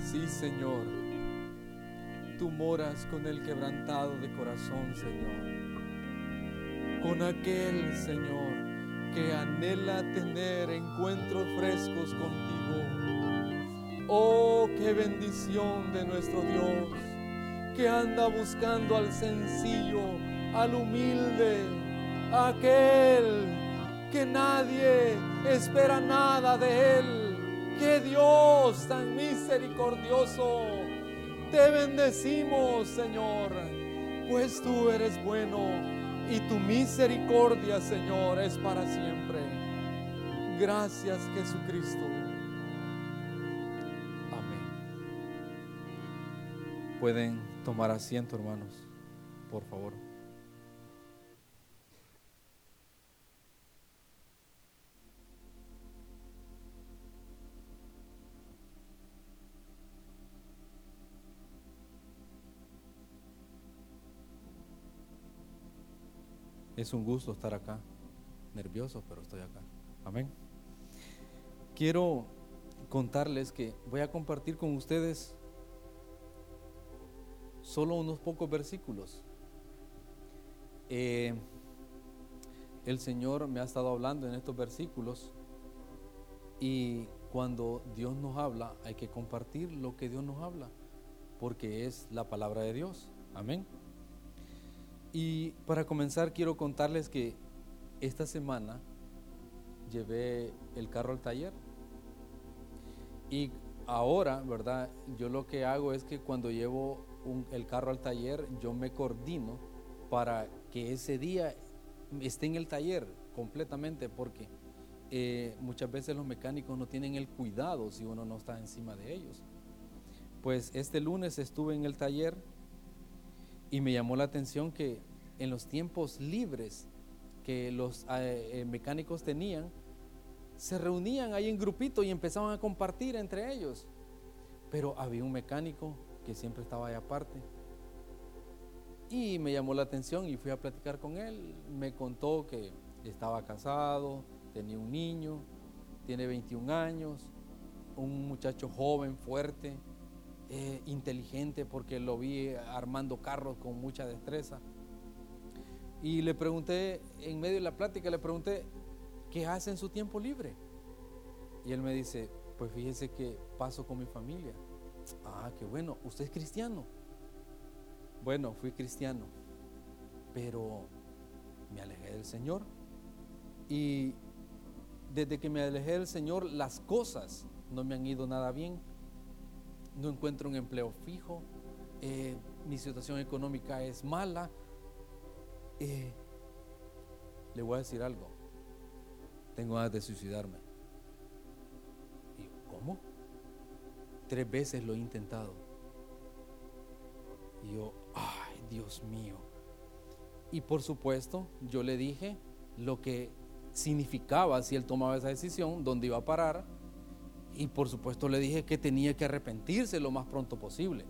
Sí, Señor, tú moras con el quebrantado de corazón, Señor. Con aquel, Señor, que anhela tener encuentros frescos contigo. Oh, qué bendición de nuestro Dios, que anda buscando al sencillo, al humilde, aquel que nadie espera nada de él. Que Dios tan misericordioso, te bendecimos, Señor, pues tú eres bueno y tu misericordia, Señor, es para siempre. Gracias, Jesucristo. Amén. Pueden tomar asiento, hermanos, por favor. Es un gusto estar acá. Nervioso, pero estoy acá. Amén. Quiero contarles que voy a compartir con ustedes solo unos pocos versículos. Eh, el Señor me ha estado hablando en estos versículos y cuando Dios nos habla hay que compartir lo que Dios nos habla porque es la palabra de Dios. Amén. Y para comenzar quiero contarles que esta semana llevé el carro al taller. Y ahora, ¿verdad? Yo lo que hago es que cuando llevo el carro al taller, yo me coordino para que ese día esté en el taller completamente, porque eh, muchas veces los mecánicos no tienen el cuidado si uno no está encima de ellos. Pues este lunes estuve en el taller y me llamó la atención que en los tiempos libres que los eh, eh, mecánicos tenían, se reunían ahí en grupito y empezaban a compartir entre ellos. Pero había un mecánico que siempre estaba ahí aparte. Y me llamó la atención y fui a platicar con él. Me contó que estaba casado, tenía un niño, tiene 21 años, un muchacho joven, fuerte, eh, inteligente porque lo vi armando carros con mucha destreza. Y le pregunté, en medio de la plática, le pregunté, ¿qué hace en su tiempo libre? Y él me dice, pues fíjese que paso con mi familia. Ah, qué bueno, ¿usted es cristiano? Bueno, fui cristiano, pero me alejé del Señor. Y desde que me alejé del Señor, las cosas no me han ido nada bien no encuentro un empleo fijo, eh, mi situación económica es mala. Eh, le voy a decir algo, tengo ganas de suicidarme. Y ¿cómo? Tres veces lo he intentado. Y yo, ay, Dios mío. Y por supuesto, yo le dije lo que significaba si él tomaba esa decisión, dónde iba a parar y por supuesto le dije que tenía que arrepentirse lo más pronto posible.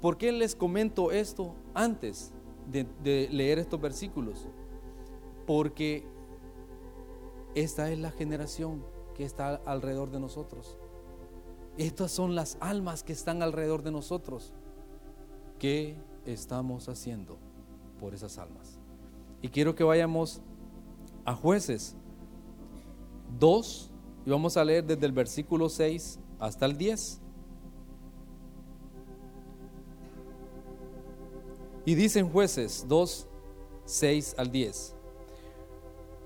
¿Por qué les comento esto antes de, leer estos versículos? Porque esta es la generación que está alrededor de nosotros. Estas son las almas que están alrededor de nosotros. ¿Qué estamos haciendo por esas almas? Y quiero que vayamos a jueces 2, y vamos a leer desde el versículo 6 hasta el 10. Y dicen jueces 2, 6 al 10.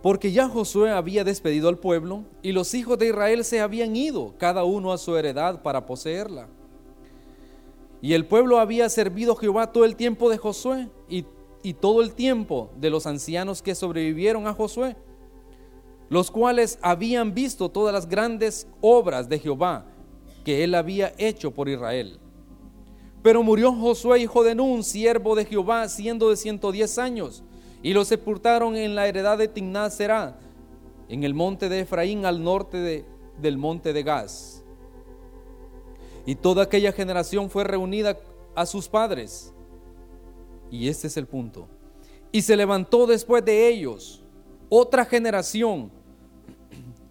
Porque ya Josué había despedido al pueblo y los hijos de Israel se habían ido, cada uno a su heredad para poseerla. Y el pueblo había servido a Jehová todo el tiempo de Josué y, y todo el tiempo de los ancianos que sobrevivieron a Josué los cuales habían visto todas las grandes obras de Jehová que él había hecho por Israel. Pero murió Josué, hijo de Nun, siervo de Jehová, siendo de 110 años, y lo sepultaron en la heredad de Será, en el monte de Efraín, al norte del monte de Gaz. Y toda aquella generación fue reunida a sus padres. Y este es el punto. Y se levantó después de ellos otra generación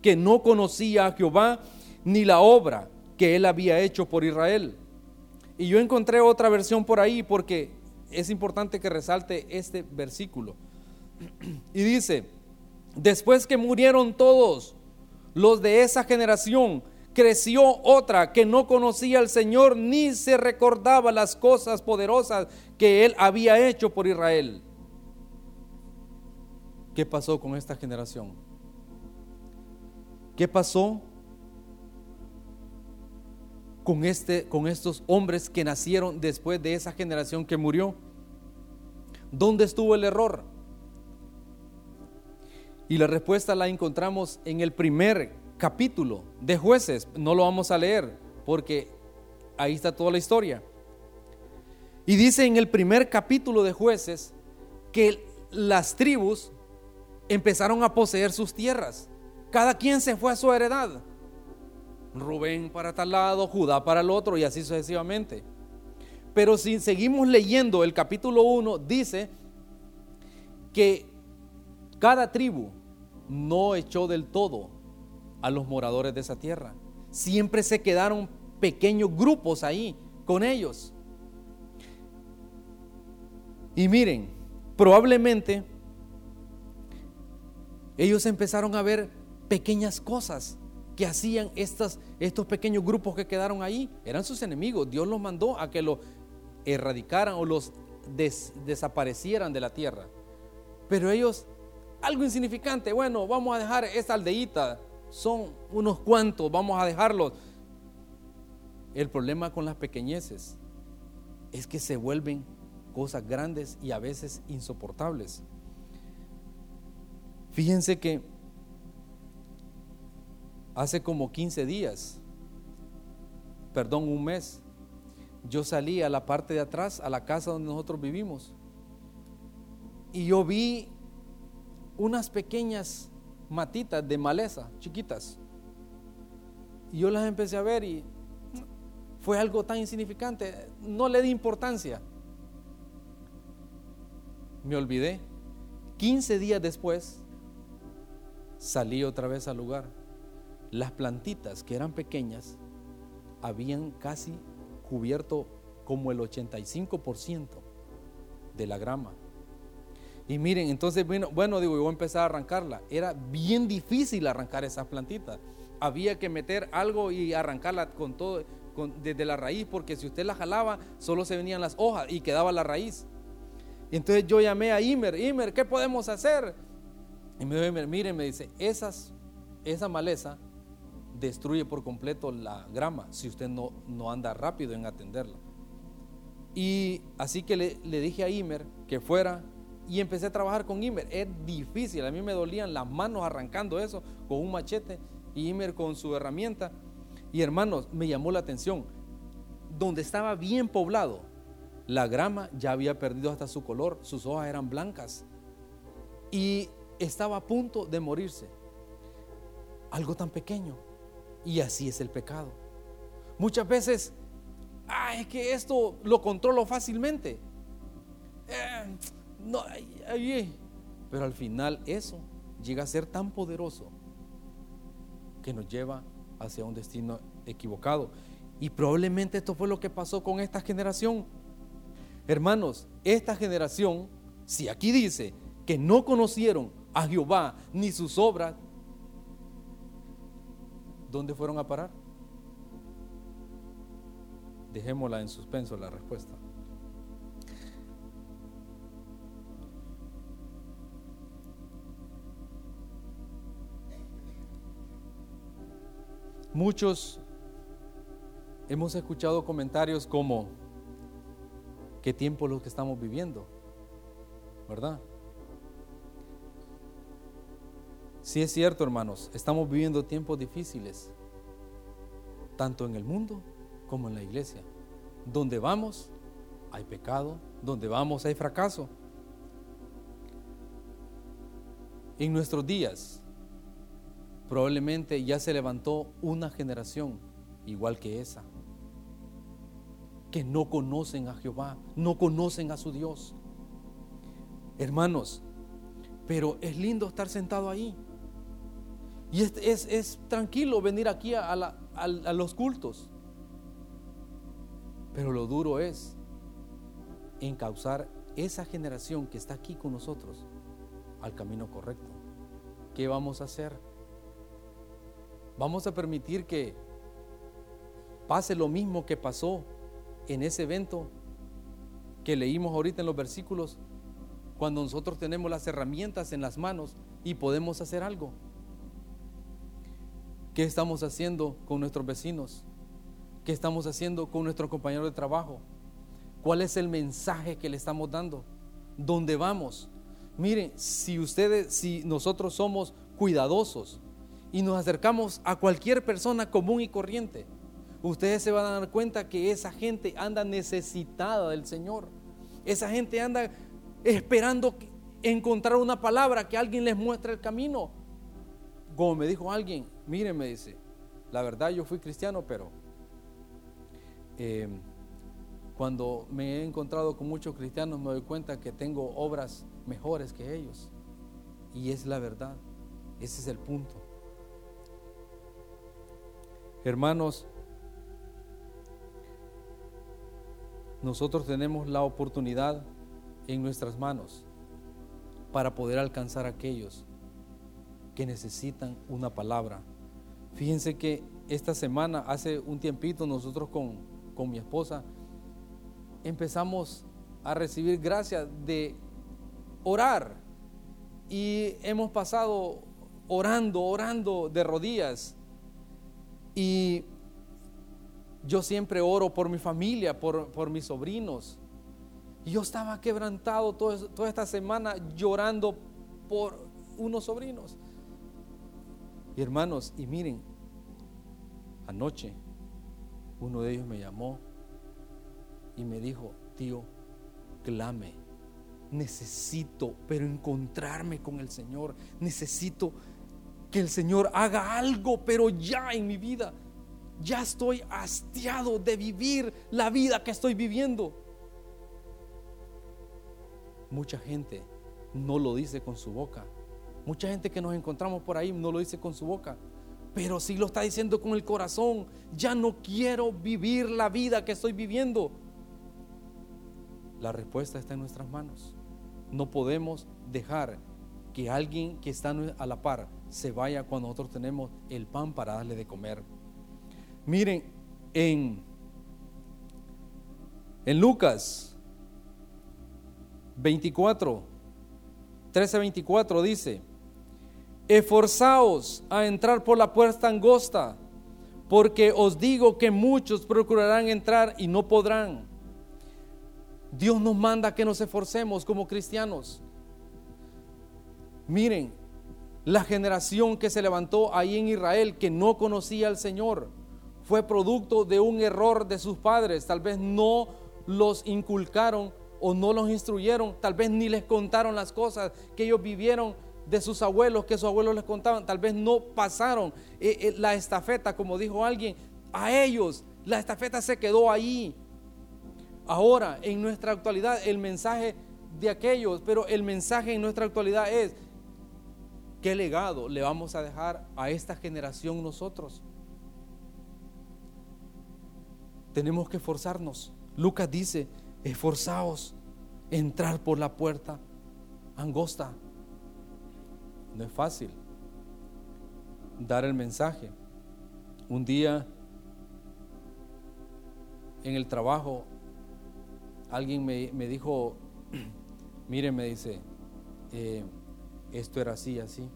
que no conocía a Jehová ni la obra que él había hecho por Israel. Y yo encontré otra versión por ahí porque es importante que resalte este versículo. Y dice, después que murieron todos los de esa generación, creció otra que no conocía al Señor ni se recordaba las cosas poderosas que él había hecho por Israel. ¿Qué pasó con esta generación? ¿Qué pasó con, este, con estos hombres que nacieron después de esa generación que murió? ¿Dónde estuvo el error? Y la respuesta la encontramos en el primer capítulo de jueces. No lo vamos a leer porque ahí está toda la historia. Y dice en el primer capítulo de jueces que las tribus empezaron a poseer sus tierras. Cada quien se fue a su heredad. Rubén para tal lado, Judá para el otro y así sucesivamente. Pero si seguimos leyendo el capítulo 1, dice que cada tribu no echó del todo a los moradores de esa tierra. Siempre se quedaron pequeños grupos ahí con ellos. Y miren, probablemente ellos empezaron a ver pequeñas cosas que hacían estos, pequeños grupos que quedaron ahí. Eran sus enemigos. Dios los mandó a que los erradicaran o los desaparecieran de la tierra. Pero ellos, algo insignificante, bueno, vamos a dejar esta aldeíta, son unos cuantos, vamos a dejarlos. El problema con las pequeñeces es que se vuelven cosas grandes y a veces insoportables. Fíjense que hace como 15 días, perdón, un mes, yo salí a la parte de atrás, a la casa donde nosotros vivimos, y yo vi unas pequeñas matitas de maleza, chiquitas. Y yo las empecé a ver y fue algo tan insignificante, no le di importancia. Me olvidé. 15 días después salí otra vez al lugar. Las plantitas que eran pequeñas habían casi cubierto como el 85% de la grama. Y miren, entonces, bueno, bueno, digo, yo voy a empezar a arrancarla. Era bien difícil arrancar esas plantitas. Había que meter algo y arrancarla con todo, desde la raíz, porque si usted la jalaba, solo se venían las hojas y quedaba la raíz. Y entonces yo llamé a Imer, Imer, ¿qué podemos hacer? Y me dijo, miren, me dice, esas, esa maleza destruye por completo la grama si usted no, no anda rápido en atenderla. Y así que le, le dije a Imer que fuera y empecé a trabajar con Imer. Es difícil, a mí me dolían las manos arrancando eso con un machete y Imer con su herramienta. Y hermanos, me llamó la atención, donde estaba bien poblado, la grama ya había perdido hasta su color, sus hojas eran blancas y estaba a punto de morirse. Algo tan pequeño. Y así es el pecado. Muchas veces, ah, es que esto lo controlo fácilmente. Eh, no, pero al final eso llega a ser tan poderoso que nos lleva hacia un destino equivocado. Y probablemente esto fue lo que pasó con esta generación. Hermanos, esta generación, si aquí dice que no conocieron a Jehová ni sus obras, ¿dónde fueron a parar? Dejémosla en suspenso la respuesta. Muchos hemos escuchado comentarios como, ¿qué tiempo los que estamos viviendo? ¿Verdad? Sí es cierto, hermanos, estamos viviendo tiempos difíciles, tanto en el mundo como en la iglesia. Donde vamos hay pecado, donde vamos hay fracaso. En nuestros días probablemente ya se levantó una generación igual que esa, que no conocen a Jehová, no conocen a su Dios. Hermanos, pero es lindo estar sentado ahí. Y es, tranquilo venir aquí a, a los cultos. Pero lo duro es encauzar esa generación que está aquí con nosotros al camino correcto. ¿Qué vamos a hacer? Vamos a permitir que pase lo mismo que pasó en ese evento que leímos ahorita en los versículos, cuando nosotros tenemos las herramientas en las manos y podemos hacer algo. ¿Qué estamos haciendo con nuestros vecinos? ¿Qué estamos haciendo con nuestro compañero de trabajo? ¿Cuál es el mensaje que le estamos dando? ¿Dónde vamos? Miren, si ustedes, si nosotros somos cuidadosos y nos acercamos a cualquier persona común y corriente, ustedes se van a dar cuenta que esa gente anda necesitada del Señor. Esa gente anda esperando encontrar una palabra que alguien les muestre el camino. Como me dijo alguien, miren, me dice, la verdad yo fui cristiano, pero eh, cuando me he encontrado con muchos cristianos me doy cuenta que tengo obras mejores que ellos. Y es la verdad. Ese es el punto. Hermanos, nosotros tenemos la oportunidad en nuestras manos para poder alcanzar a aquellos que necesitan una palabra. Fíjense que esta semana, hace un tiempito, nosotros con, con mi esposa empezamos a recibir gracia de orar y hemos pasado orando, orando de rodillas. Y yo siempre oro por mi familia, por, por mis sobrinos. Y yo estaba quebrantado toda esta semana llorando por unos sobrinos. Y hermanos, y miren, anoche uno de ellos me llamó y me dijo, tío, clame. Necesito, pero encontrarme con el Señor. Necesito que el Señor haga algo, pero ya en mi vida. Ya estoy hastiado de vivir la vida que estoy viviendo. Mucha gente no lo dice con su boca. Mucha gente que nos encontramos por ahí no lo dice con su boca. Pero sí lo está diciendo con el corazón. Ya no quiero vivir la vida que estoy viviendo. La respuesta está en nuestras manos. No podemos dejar que alguien que está a la par se vaya cuando nosotros tenemos el pan para darle de comer. Miren, en, en Lucas 24, 13, 24 dice, esforzaos a entrar por la puerta angosta, porque os digo que muchos procurarán entrar y no podrán. Dios nos manda que nos esforcemos como cristianos. Miren, la generación que se levantó ahí en Israel que no conocía al Señor fue producto de un error de sus padres. Tal vez no los inculcaron o no los instruyeron, tal vez ni les contaron las cosas que ellos vivieron de sus abuelos, que sus abuelos les contaban, tal vez no pasaron eh, eh, la estafeta, como dijo alguien, a ellos. La estafeta se quedó ahí. Ahora, en nuestra actualidad, el mensaje de aquellos, pero el mensaje en nuestra actualidad es, ¿qué legado le vamos a dejar a esta generación nosotros? Tenemos que esforzarnos. Lucas dice, esforzaos, entrar por la puerta angosta. No es fácil dar el mensaje. Un día en el trabajo alguien me, dijo, mire, me dice, eh, esto era así, así.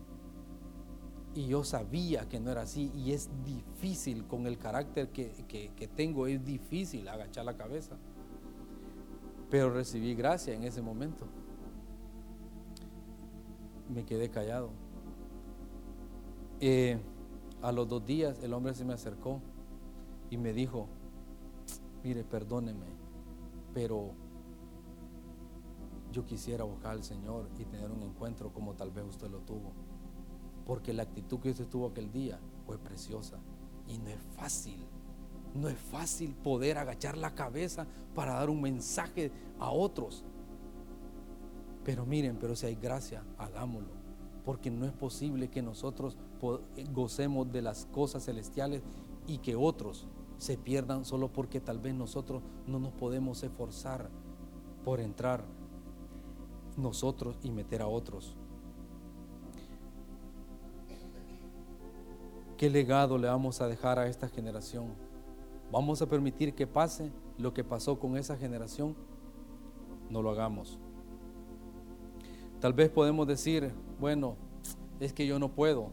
Y yo sabía que no era así y es difícil con el carácter que, que tengo, es difícil agachar la cabeza. Pero recibí gracia en ese momento. Me quedé callado. Eh, a los dos días el hombre se me acercó y me dijo, mire, perdóneme, pero yo quisiera buscar al Señor y tener un encuentro como tal vez usted lo tuvo. Porque la actitud que usted tuvo aquel día fue preciosa. Y no es fácil, no es fácil poder agachar la cabeza para dar un mensaje a otros. Pero miren, pero si hay gracia, hagámoslo. Porque no es posible que nosotros gocemos de las cosas celestiales y que otros se pierdan solo porque tal vez nosotros no nos podemos esforzar por entrar nosotros y meter a otros. ¿Qué legado le vamos a dejar a esta generación? ¿Vamos a permitir que pase lo que pasó con esa generación? No lo hagamos. Tal vez podemos decir, bueno, es que yo no puedo.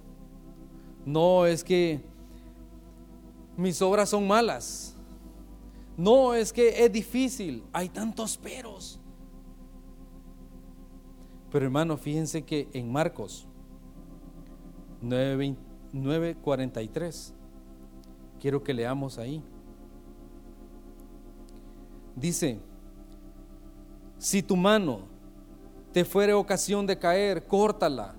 No, es que mis obras son malas. No, es que es difícil. Hay tantos peros. Pero hermano, fíjense que en Marcos 9:43, quiero que leamos ahí. Dice, si tu mano te fuere ocasión de caer, córtala.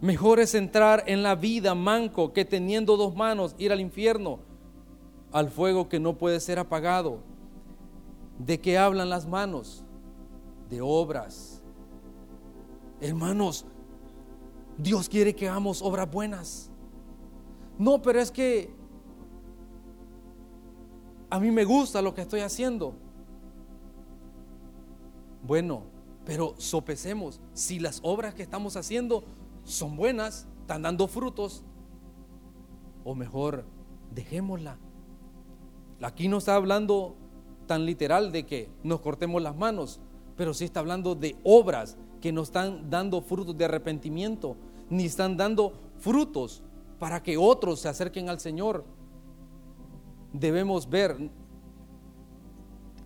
Mejor es entrar en la vida manco que teniendo dos manos ir al infierno, al fuego que no puede ser apagado. ¿De qué hablan las manos? De obras. Hermanos, Dios quiere que hagamos obras buenas. No, pero es que a mí me gusta lo que estoy haciendo. Bueno, pero sopesemos si las obras que estamos haciendo son buenas, están dando frutos, o mejor, dejémosla. Aquí no está hablando tan literal de que nos cortemos las manos, pero sí está hablando de obras que no están dando frutos de arrepentimiento, ni están dando frutos para que otros se acerquen al Señor. Debemos ver,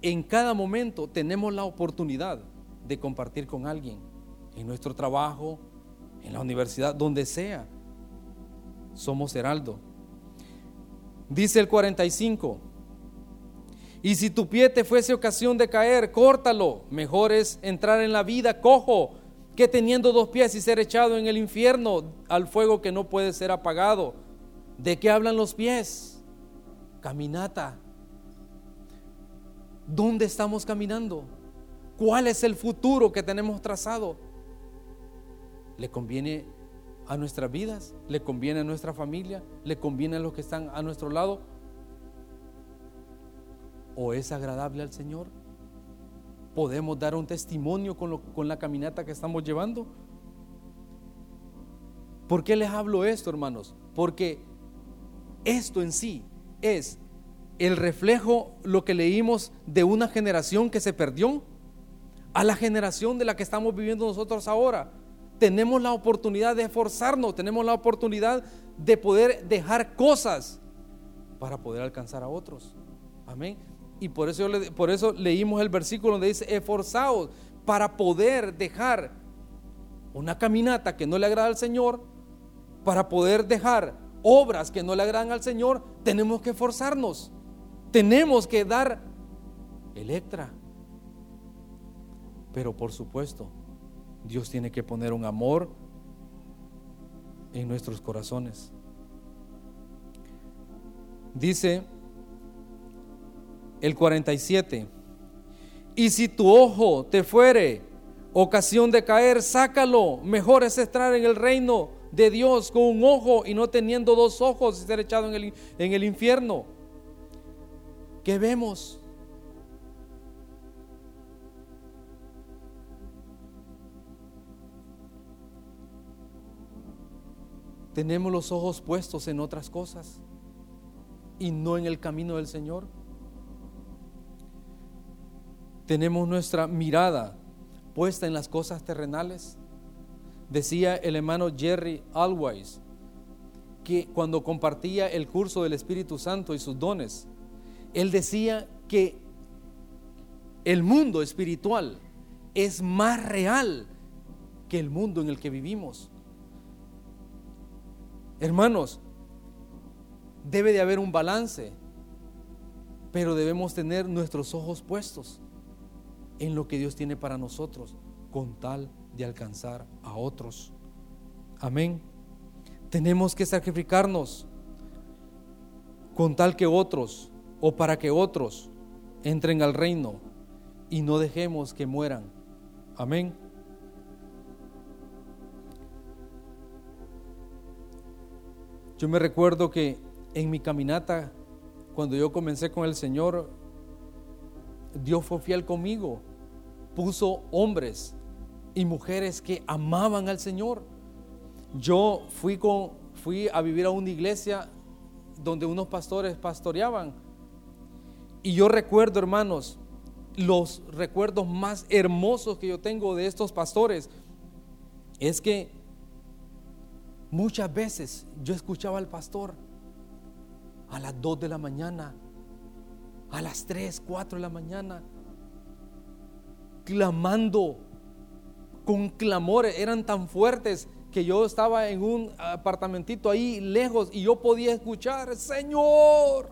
en cada momento tenemos la oportunidad de compartir con alguien, en nuestro trabajo, en la universidad, donde sea. Somos heraldo. Dice el 45. Y si tu pie te fuese ocasión de caer, córtalo. Mejor es entrar en la vida cojo que teniendo dos pies y ser echado en el infierno al fuego que no puede ser apagado. ¿De qué hablan los pies? Caminata. ¿Dónde estamos caminando? ¿Cuál es el futuro que tenemos trazado? ¿Le conviene a nuestras vidas? ¿Le conviene a nuestra familia? ¿Le conviene a los que están a nuestro lado? ¿O es agradable al Señor? ¿Podemos dar un testimonio con, con la caminata que estamos llevando? ¿Por qué les hablo esto, hermanos? Porque esto en sí es el reflejo, lo que leímos, de una generación que se perdió a la generación de la que estamos viviendo nosotros ahora tenemos la oportunidad de esforzarnos, tenemos la oportunidad de poder dejar cosas para poder alcanzar a otros. Amén. Y por eso, por eso leímos el versículo donde dice, esforzados para poder dejar una caminata que no le agrada al Señor, para poder dejar obras que no le agradan al Señor, tenemos que esforzarnos. Tenemos que dar Electra. Pero por supuesto, Dios tiene que poner un amor en nuestros corazones. Dice el 47, y si tu ojo te fuere ocasión de caer, sácalo. Mejor es estar en el reino de Dios con un ojo y no teniendo dos ojos y ser echado en el, en el infierno. ¿Qué vemos? Tenemos los ojos puestos en otras cosas y no en el camino del Señor. Tenemos nuestra mirada puesta en las cosas terrenales. Decía el hermano Jerry Always que cuando compartía el curso del Espíritu Santo y sus dones, él decía que el mundo espiritual es más real que el mundo en el que vivimos. Hermanos, debe de haber un balance, pero debemos tener nuestros ojos puestos en lo que Dios tiene para nosotros con tal de alcanzar a otros. Amén. Tenemos que sacrificarnos con tal que otros o para que otros entren al reino y no dejemos que mueran. Amén. Yo me recuerdo que en mi caminata, cuando yo comencé con el Señor, Dios fue fiel conmigo. Puso hombres y mujeres que amaban al Señor. Yo fui, con, fui a vivir a una iglesia donde unos pastores pastoreaban. Y yo recuerdo, hermanos, los recuerdos más hermosos que yo tengo de estos pastores es que muchas veces yo escuchaba al pastor a las 2 de la mañana, a las 3, 4 de la mañana, clamando con clamores, eran tan fuertes que yo estaba en un apartamentito ahí lejos y yo podía escuchar, Señor,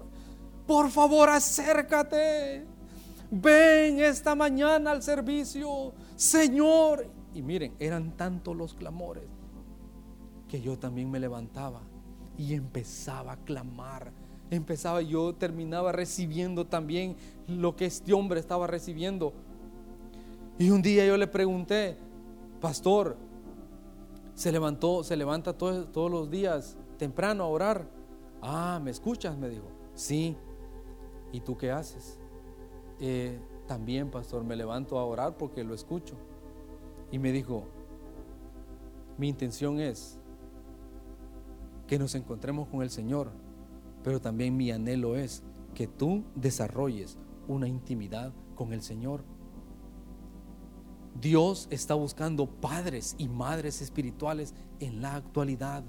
por favor acércate, ven esta mañana al servicio, Señor. Y miren, eran tantos los clamores que yo también me levantaba y empezaba a clamar. Empezaba, yo terminaba recibiendo también lo que este hombre estaba recibiendo. Y un día yo le pregunté, pastor, se levantó, se levanta todos los días temprano a orar. Ah, ¿me escuchas? Me dijo. Sí. ¿Y tú qué haces? Eh, también, pastor, me levanto a orar porque lo escucho. Y me dijo, mi intención es que nos encontremos con el Señor, pero también mi anhelo es que tú desarrolles una intimidad con el Señor. Dios está buscando padres y madres espirituales en la actualidad,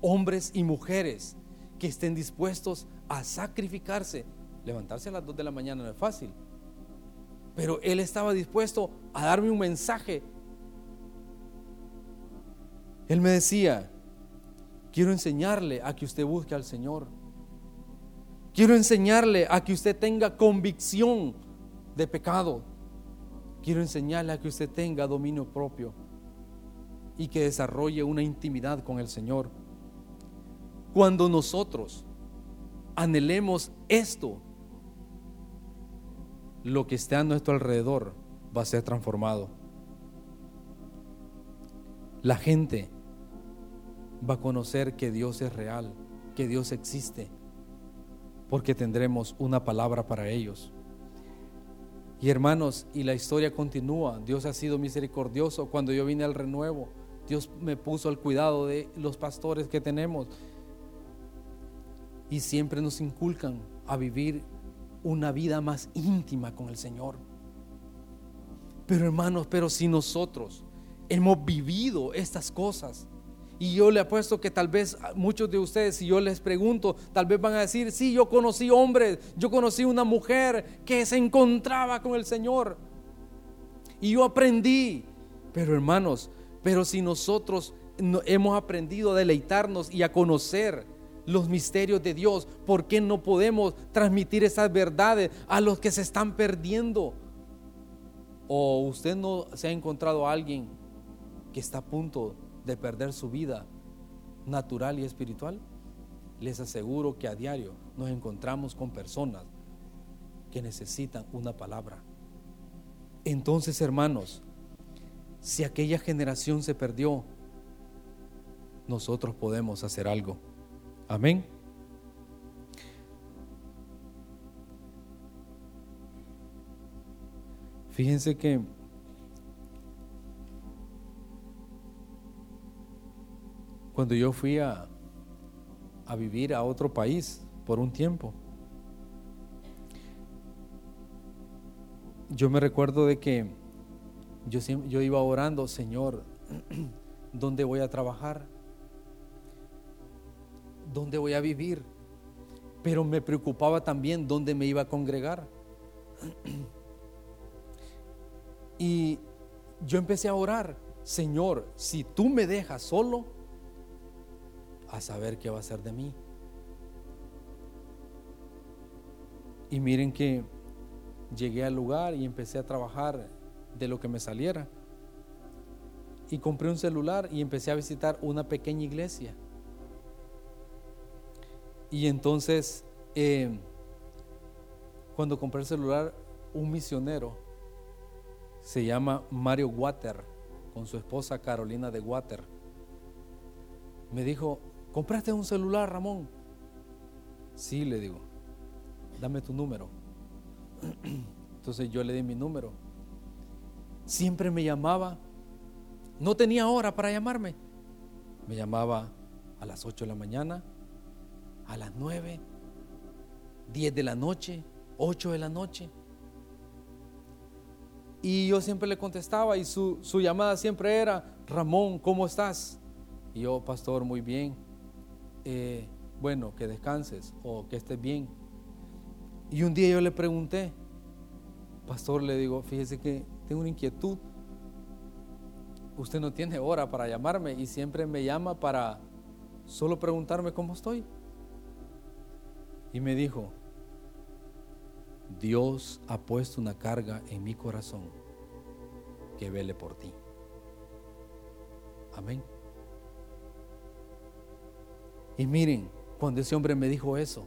hombres y mujeres que estén dispuestos a sacrificarse. Levantarse a las 2 de la mañana no es fácil, pero Él estaba dispuesto a darme un mensaje. Él me decía, quiero enseñarle a que usted busque al Señor. Quiero enseñarle a que usted tenga convicción de pecado Quiero enseñarle a que usted tenga dominio propio y que desarrolle una intimidad con el Señor. Cuando nosotros anhelemos esto, lo que esté a nuestro alrededor va a ser transformado. La gente va a conocer que Dios es real, que Dios existe, porque tendremos una palabra para ellos. Y hermanos, y la historia continúa. Dios ha sido misericordioso. Cuando yo vine al renuevo, Dios me puso al cuidado de los pastores que tenemos. Y siempre nos inculcan a vivir una vida más íntima con el Señor. Pero hermanos, pero si nosotros hemos vivido estas cosas, y yo le apuesto que tal vez muchos de ustedes, si yo les pregunto, tal vez van a decir, sí, yo conocí hombres, yo conocí una mujer que se encontraba con el Señor. Y yo aprendí. Pero hermanos, pero si nosotros hemos aprendido a deleitarnos y a conocer los misterios de Dios, ¿por qué no podemos transmitir esas verdades a los que se están perdiendo? ¿O usted no se ha encontrado a alguien que está a punto de perder su vida natural y espiritual? Les aseguro que a diario nos encontramos con personas que necesitan una palabra. Entonces, hermanos, si aquella generación se perdió, nosotros podemos hacer algo. Amén. Fíjense que cuando yo fui a, a vivir a otro país por un tiempo. Yo me recuerdo de que yo, yo iba orando, Señor, ¿dónde voy a trabajar? ¿Dónde voy a vivir? Pero me preocupaba también dónde me iba a congregar. Y yo empecé a orar, Señor, si tú me dejas solo, a saber qué va a ser de mí. Y miren que llegué al lugar y empecé a trabajar de lo que me saliera. Y compré un celular y empecé a visitar una pequeña iglesia. Y entonces, eh, cuando compré el celular, un misionero se llama Mario Water, con su esposa Carolina de Water, me dijo, ¿compraste un celular, Ramón? Sí, le digo, dame tu número. Entonces yo le di mi número. Siempre me llamaba, no tenía hora para llamarme. Me llamaba a las 8 de la mañana, a las 9, 10 de la noche, 8 de la noche. Y yo siempre le contestaba y su, llamada siempre era, Ramón, ¿cómo estás? Y yo, pastor, muy bien. Eh, bueno, que descanses o que estés bien. Y un día yo le pregunté, pastor, le digo, fíjese que tengo una inquietud. Usted no tiene hora para llamarme y siempre me llama para solo preguntarme cómo estoy. Y me dijo, Dios ha puesto una carga en mi corazón que vele por ti. Amén. Y miren, cuando ese hombre me dijo eso,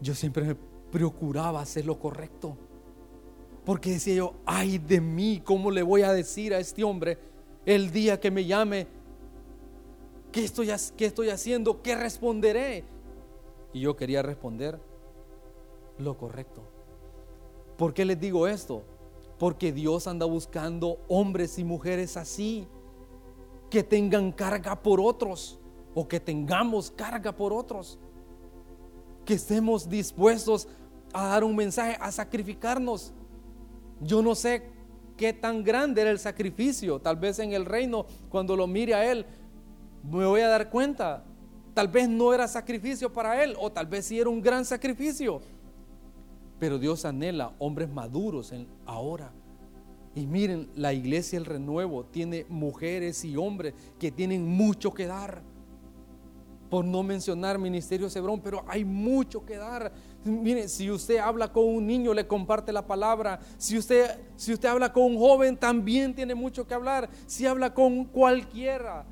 yo siempre me procuraba hacer lo correcto. Porque decía yo, ay de mí, ¿cómo le voy a decir a este hombre el día que me llame? ¿Qué estoy, qué estoy haciendo? ¿Qué responderé? Y yo quería responder lo correcto. ¿Por qué les digo esto? Porque Dios anda buscando hombres y mujeres así, que tengan carga por otros o que tengamos carga por otros, que estemos dispuestos a dar un mensaje, a sacrificarnos. Yo no sé qué tan grande era el sacrificio, tal vez en el reino, cuando lo mire a él, me voy a dar cuenta, tal vez no era sacrificio para él, o tal vez sí era un gran sacrificio. Pero Dios anhela hombres maduros ahora. Y miren, la iglesia El Renuevo tiene mujeres y hombres que tienen mucho que dar. Por no mencionar Ministerio Cebrón, pero hay mucho que dar. Miren, si usted habla con un niño, le comparte la palabra. Si usted, si usted habla con un joven, también tiene mucho que hablar. Si habla con cualquiera,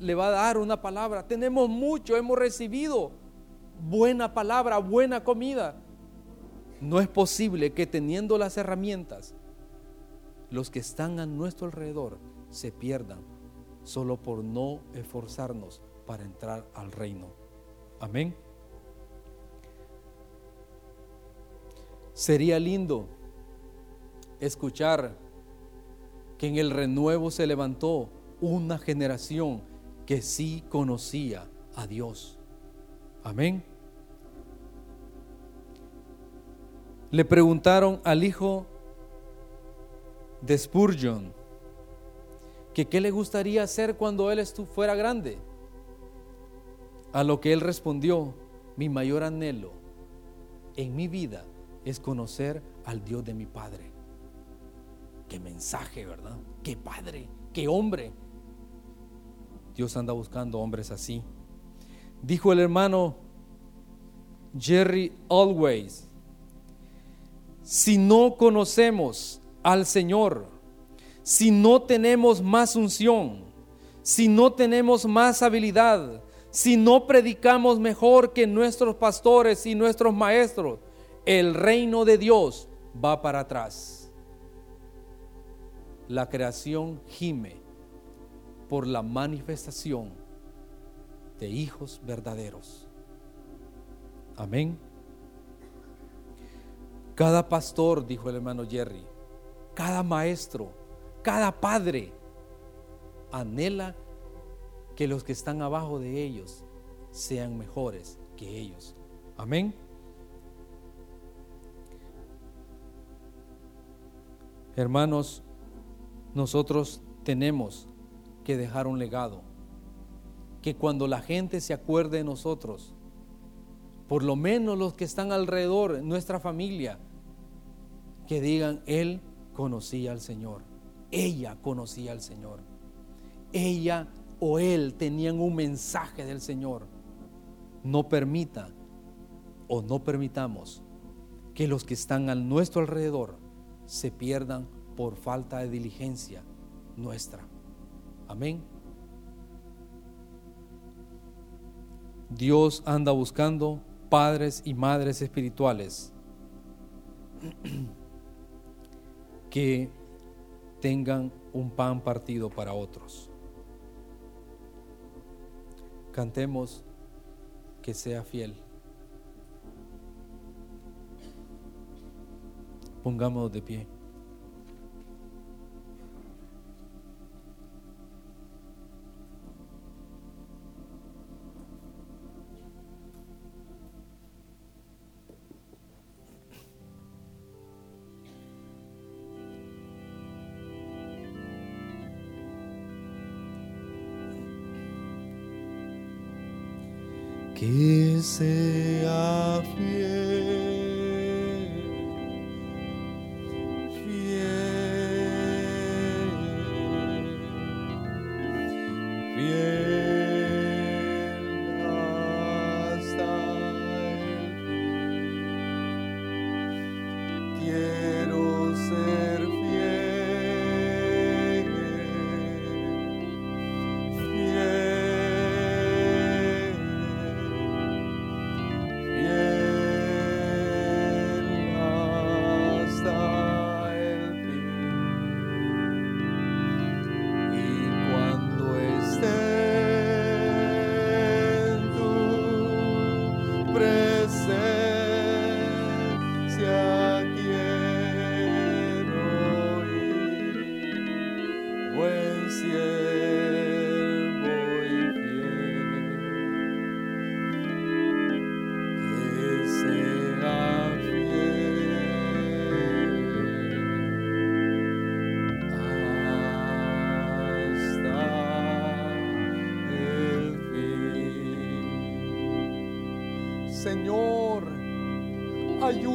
le va a dar una palabra. Tenemos mucho, hemos recibido buena palabra, buena comida. No es posible que teniendo las herramientas, los que están a nuestro alrededor se pierdan solo por no esforzarnos para entrar al reino. Amén. Sería lindo escuchar que en el renuevo se levantó una generación que sí conocía a Dios. Amén. le preguntaron al hijo de Spurgeon que qué le gustaría hacer cuando él fuera grande. A lo que él respondió, mi mayor anhelo en mi vida es conocer al Dios de mi Padre. Qué mensaje, ¿verdad? Qué padre, qué hombre. Dios anda buscando hombres así. Dijo el hermano Jerry Always, si no conocemos al Señor, si no tenemos más unción, si no tenemos más habilidad, si no predicamos mejor que nuestros pastores y nuestros maestros, el reino de Dios va para atrás. La creación gime por la manifestación de hijos verdaderos. Amén. Cada pastor, dijo el hermano Jerry, cada maestro, cada padre anhela que los que están abajo de ellos sean mejores que ellos. Amén. Hermanos, nosotros tenemos que dejar un legado. Que cuando la gente se acuerde de nosotros, por lo menos los que están alrededor, nuestra familia, que digan, Él conocía al Señor, ella conocía al Señor, ella o Él tenían un mensaje del Señor. No permita o no permitamos que los que están a nuestro alrededor se pierdan por falta de diligencia nuestra. Amén. Dios anda buscando padres y madres espirituales que tengan un pan partido para otros. Cantemos que sea fiel. Pongámonos de pie. yeah.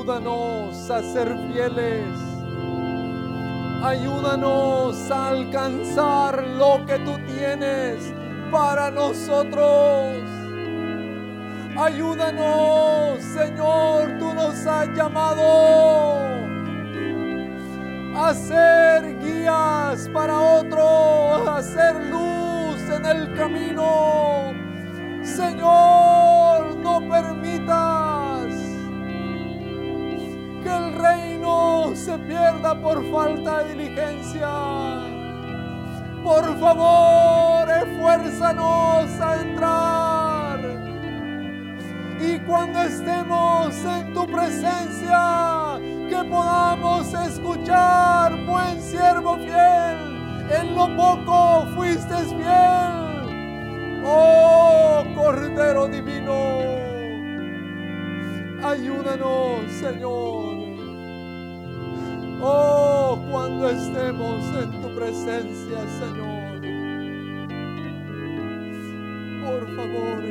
Ayúdanos a ser fieles. Ayúdanos a alcanzar lo que tú tienes para nosotros. Ayúdanos, Señor, tú nos has llamado a ser guías para otros, a ser luz en el camino. Señor, no permitas reino se pierda por falta de diligencia. Por favor, esfuérzanos a entrar. Y cuando estemos en tu presencia, que podamos escuchar, buen siervo fiel, en lo poco fuiste fiel. Oh Cordero Divino, ayúdanos, Señor. Oh, cuando estemos en tu presencia, Señor. Por favor,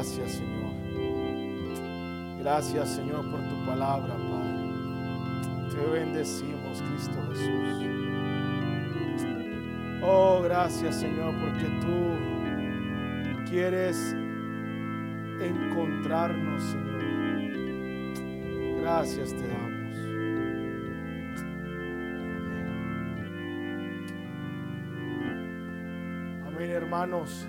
gracias, Señor. Gracias, Señor, por tu palabra, Padre. Te bendecimos, Cristo Jesús. Oh, gracias, Señor, porque tú quieres encontrarnos, Señor. Gracias te damos. Amén. Amén, hermanos.